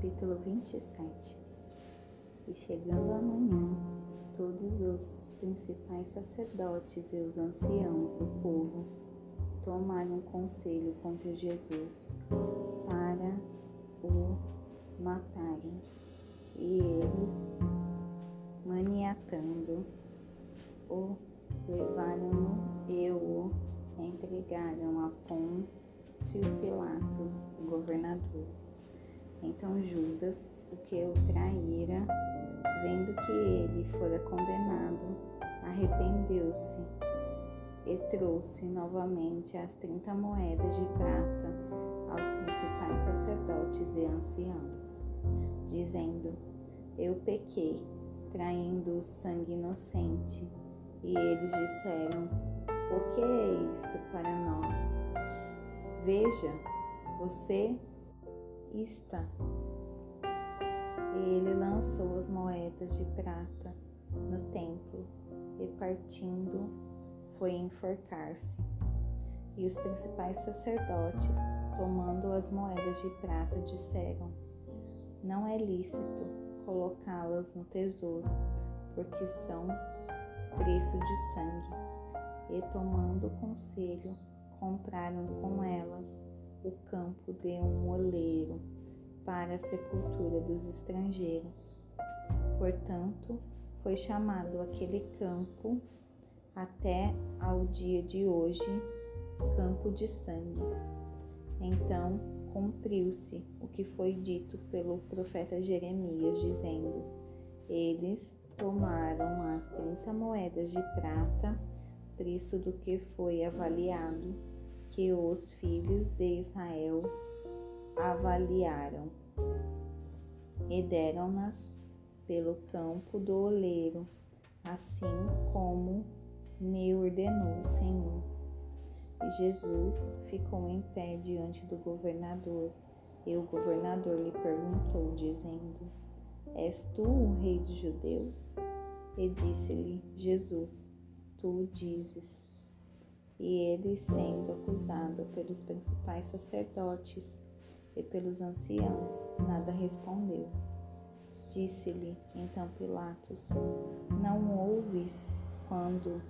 Capítulo 27 E chegando amanhã, todos os principais sacerdotes e os anciãos do povo tomaram conselho contra Jesus para o matarem. E eles, maniatando, o levaram e o entregaram a Pôncio Pilatos, governador. Então Judas, o que o traíra, vendo que ele fora condenado, arrependeu-se e trouxe novamente as trinta moedas de prata aos principais sacerdotes e anciãos, dizendo: Eu pequei, traindo o sangue inocente. E eles disseram: O que é isto para nós? Veja, você está. Ele lançou as moedas de prata no templo e partindo foi enforcar-se. E os principais sacerdotes, tomando as moedas de prata, disseram: Não é lícito colocá-las no tesouro, porque são preço de sangue. E tomando conselho, compraram com elas o campo de um oleiro para a sepultura dos estrangeiros. Portanto, foi chamado aquele campo até ao dia de hoje campo de sangue. Então cumpriu-se o que foi dito pelo profeta Jeremias, dizendo: Eles tomaram as trinta moedas de prata, preço do que foi avaliado que os filhos de Israel avaliaram e deram-nas pelo campo do oleiro, assim como me ordenou o Senhor. E Jesus ficou em pé diante do governador, e o governador lhe perguntou, dizendo: És tu o rei dos judeus? E disse-lhe Jesus: Tu dizes e ele, sendo acusado pelos principais sacerdotes e pelos anciãos, nada respondeu. Disse-lhe então Pilatos: Não ouves quando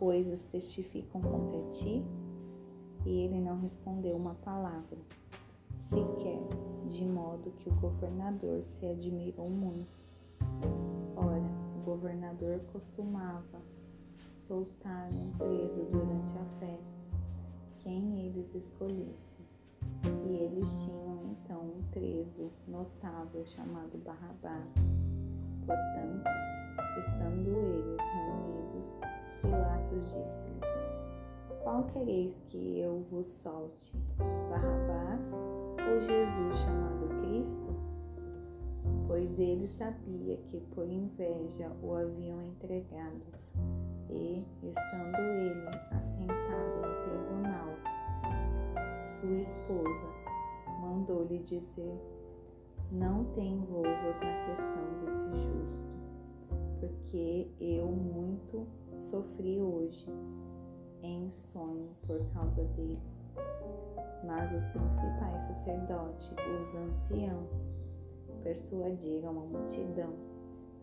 coisas testificam contra ti? E ele não respondeu uma palavra, sequer, de modo que o governador se admirou muito. Ora, o governador costumava soltaram um preso durante a festa, quem eles escolhessem. E eles tinham então um preso notável chamado Barrabás. Portanto, estando eles reunidos, Pilatos disse-lhes: Qual quereis que eu vos solte? Barrabás ou Jesus chamado Cristo? Pois ele sabia que por inveja o haviam entregado e, estando ele assentado no tribunal, sua esposa mandou-lhe dizer: Não te envolvas na questão desse justo, porque eu muito sofri hoje em sonho por causa dele. Mas os principais sacerdotes e os anciãos persuadiram a multidão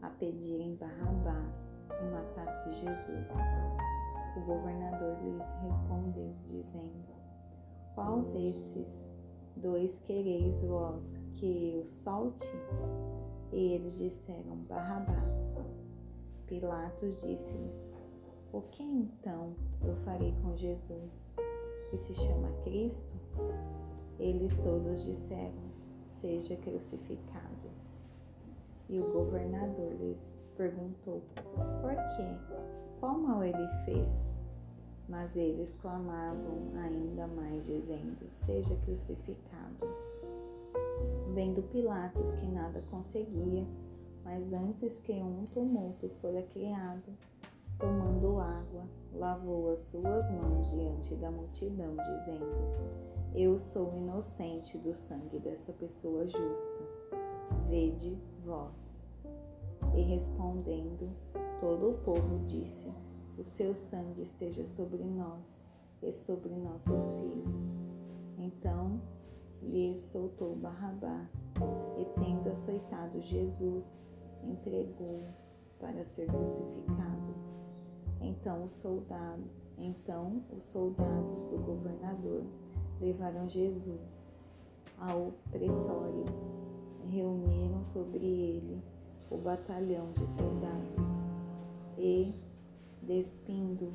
a pedirem Barrabás e matasse Jesus. O governador lhes respondeu, dizendo: Qual desses dois quereis vós que eu solte? E eles disseram: Barrabás. Pilatos disse-lhes: O que então eu farei com Jesus, que se chama Cristo? Eles todos disseram: Seja crucificado. E o governador lhes perguntou: Por quê? Qual mal ele fez? Mas eles clamavam ainda mais, dizendo: Seja crucificado. Vendo Pilatos que nada conseguia, mas antes que um tumulto fora criado, tomando água, lavou as suas mãos diante da multidão, dizendo: Eu sou inocente do sangue dessa pessoa justa. Vede vós. E respondendo, todo o povo disse: O seu sangue esteja sobre nós e sobre nossos filhos. Então lhes soltou Barrabás e, tendo açoitado Jesus, entregou para ser crucificado. Então o soldado, então os soldados do governador levaram Jesus ao pretório, reuniram sobre ele o batalhão de soldados e, despindo,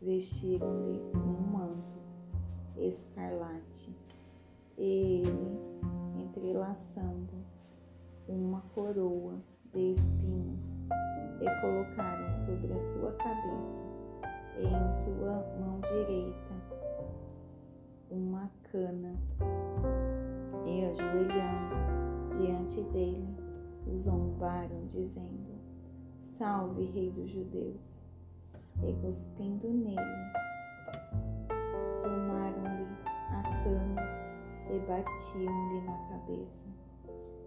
vestiram-lhe um manto escarlate. E ele, entrelaçando uma coroa de espinhos, e colocaram sobre a sua cabeça e em sua mão direita uma cana, e ajoelhando diante dele, o zombaram, dizendo: Salve, Rei dos Judeus! E cuspindo nele, tomaram-lhe a cana e batiam-lhe na cabeça.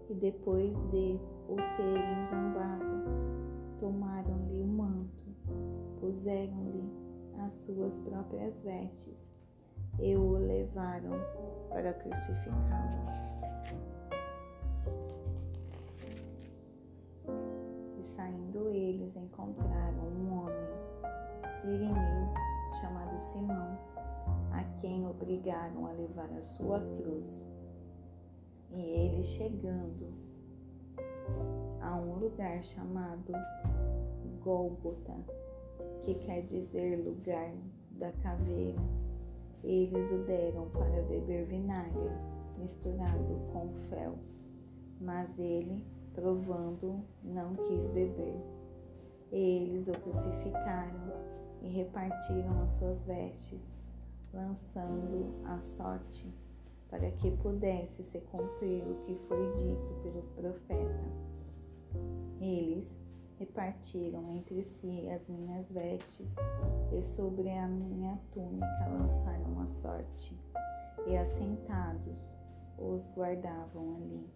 E depois de o terem zombado, tomaram-lhe o manto, puseram-lhe as suas próprias vestes e o levaram para crucificá-lo. Eles encontraram um homem sirineu chamado Simão a quem obrigaram a levar a sua cruz. E ele chegando a um lugar chamado Gólgota, que quer dizer lugar da caveira, eles o deram para beber vinagre misturado com fel, mas ele, provando, não quis beber. Eles o crucificaram e repartiram as suas vestes lançando a sorte para que pudesse se cumprir o que foi dito pelo profeta. Eles repartiram entre si as minhas vestes e sobre a minha túnica lançaram a sorte, e assentados os guardavam ali,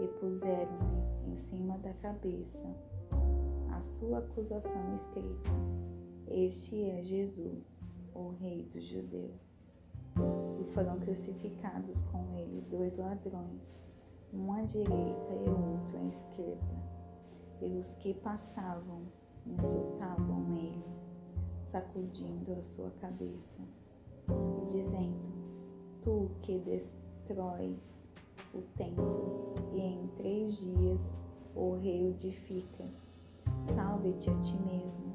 e puseram-lhe em cima da cabeça sua acusação escrita: Este é Jesus o Rei dos Judeus. E foram crucificados com ele dois ladrões, um à direita e outro à esquerda. E os que passavam insultavam ele, sacudindo a sua cabeça e dizendo: Tu que destróis o templo e em três dias o reedificas, salve-te a ti mesmo,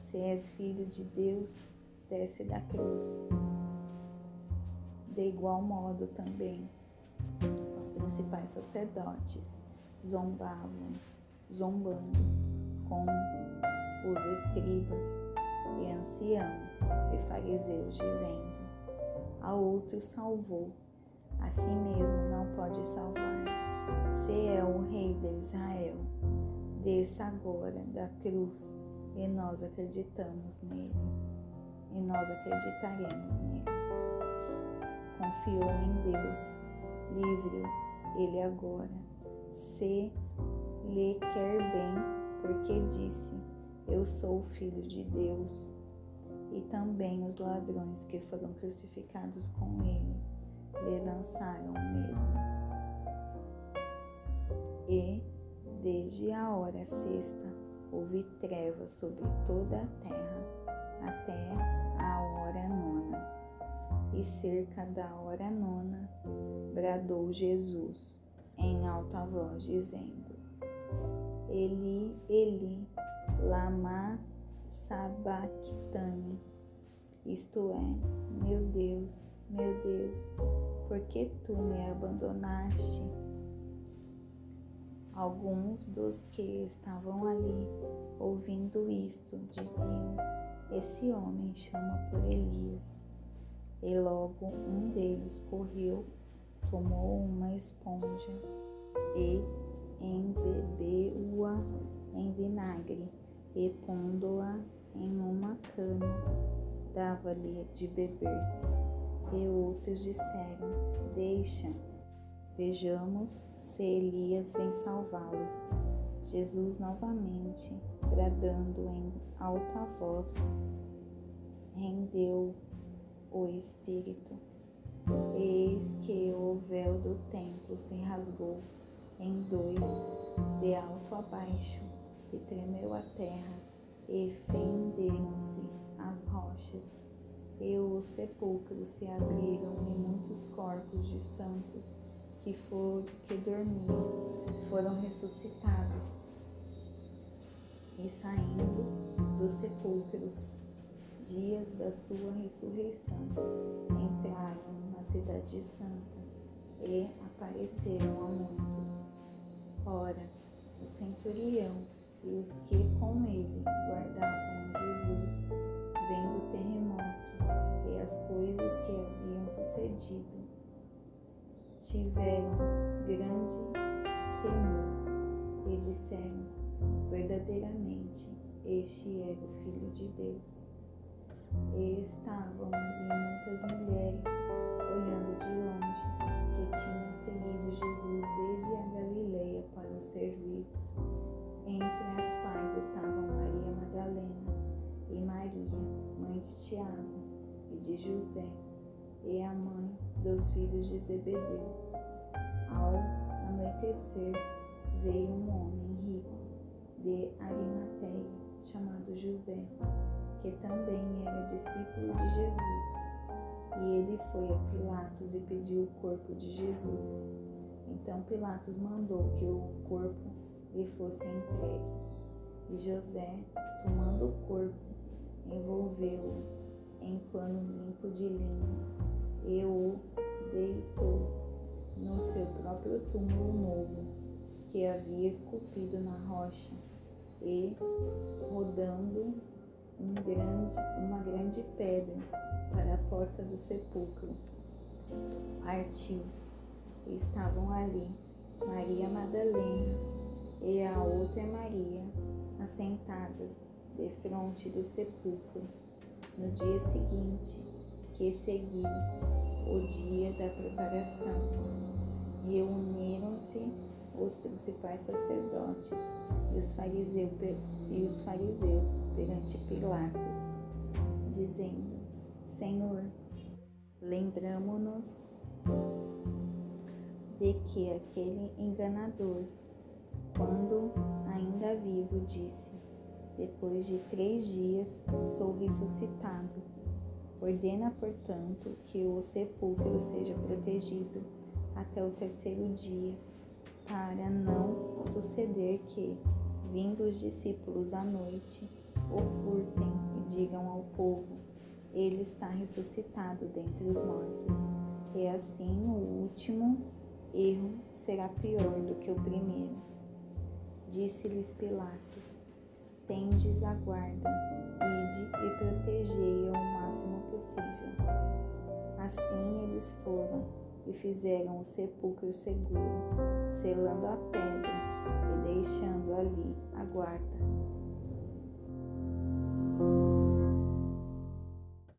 se és filho de Deus desce da cruz. De igual modo também, os principais sacerdotes zombavam, zombando com os escribas e anciãos e fariseus, dizendo: A outro salvou, a si mesmo não pode salvar. Se é o rei de Israel, desça agora da cruz e nós acreditamos nele e nós acreditaremos nele. Confiou em Deus, livre-o ele agora, se lhe quer bem, porque disse: Eu sou o filho de Deus. E também os ladrões que foram crucificados com ele lhe lançaram o mesmo. E, desde a hora sexta, houve trevas sobre toda a terra, até a hora nona. E cerca da hora nona, bradou Jesus em alta voz, dizendo: Eli, Eli, lama sabachthani. Isto é, meu Deus, meu Deus, por que tu me abandonaste? Alguns dos que estavam ali, ouvindo isto, diziam: esse homem chama por Elias. E logo um deles correu, tomou uma esponja e embebeu-a em vinagre e pondo-a em uma cana, dava-lhe de beber. E outros disseram: Deixa, vejamos se Elias vem salvá-lo. Jesus novamente bradando em alta voz, rendeu o espírito Eis que o véu do templo se rasgou em dois, de alto a baixo, e tremeu a terra, e fenderam-se as rochas, e os sepulcros se abriram, e muitos corpos de santos que, for, que dormiam foram ressuscitados. E saindo dos sepulcros, dias da sua ressurreição, entraram na cidade santa e apareceram a muitos. Ora, o centurião e os que com ele guardavam Jesus, vendo o terremoto e as coisas que haviam sucedido, tiveram grande temor e disseram: verdadeiramente, este era o Filho de Deus. E estavam ali muitas mulheres, olhando de longe, que tinham seguido Jesus desde a Galileia para o servir, entre as quais estavam Maria Madalena e Maria, mãe de Tiago e de José, e a mãe dos filhos de Zebedeu. Ao anoitecer, veio um homem rico de Arimateia, chamado José, que também era discípulo de Jesus. E ele foi a Pilatos e pediu o corpo de Jesus. Então Pilatos mandou que o corpo lhe fosse entregue. E José, tomando o corpo, envolveu-o em pano limpo de linho e o deitou no seu próprio túmulo novo, que havia esculpido na rocha, e, rodando um grande, uma grande pedra para a porta do sepulcro. Partiu. Estavam ali Maria Madalena e a outra Maria, assentadas de frente do sepulcro. No dia seguinte, que seguiu o dia da preparação, reuniram-se os principais sacerdotes e os, fariseus, e os fariseus perante Pilatos, dizendo: Senhor, lembramo-nos de que aquele enganador, quando ainda vivo, disse: Depois de três dias sou ressuscitado. Ordena, portanto, que o sepulcro seja protegido até o terceiro dia para não suceder que, vindo os discípulos à noite, o furtem e digam ao povo: Ele está ressuscitado dentre os mortos. E assim o último erro será pior do que o primeiro. Disse-lhes Pilatos: Tendes a guarda, ide e protegei-a o máximo possível. Assim eles foram e fizeram o sepulcro seguro, selando a pedra e deixando ali a guarda.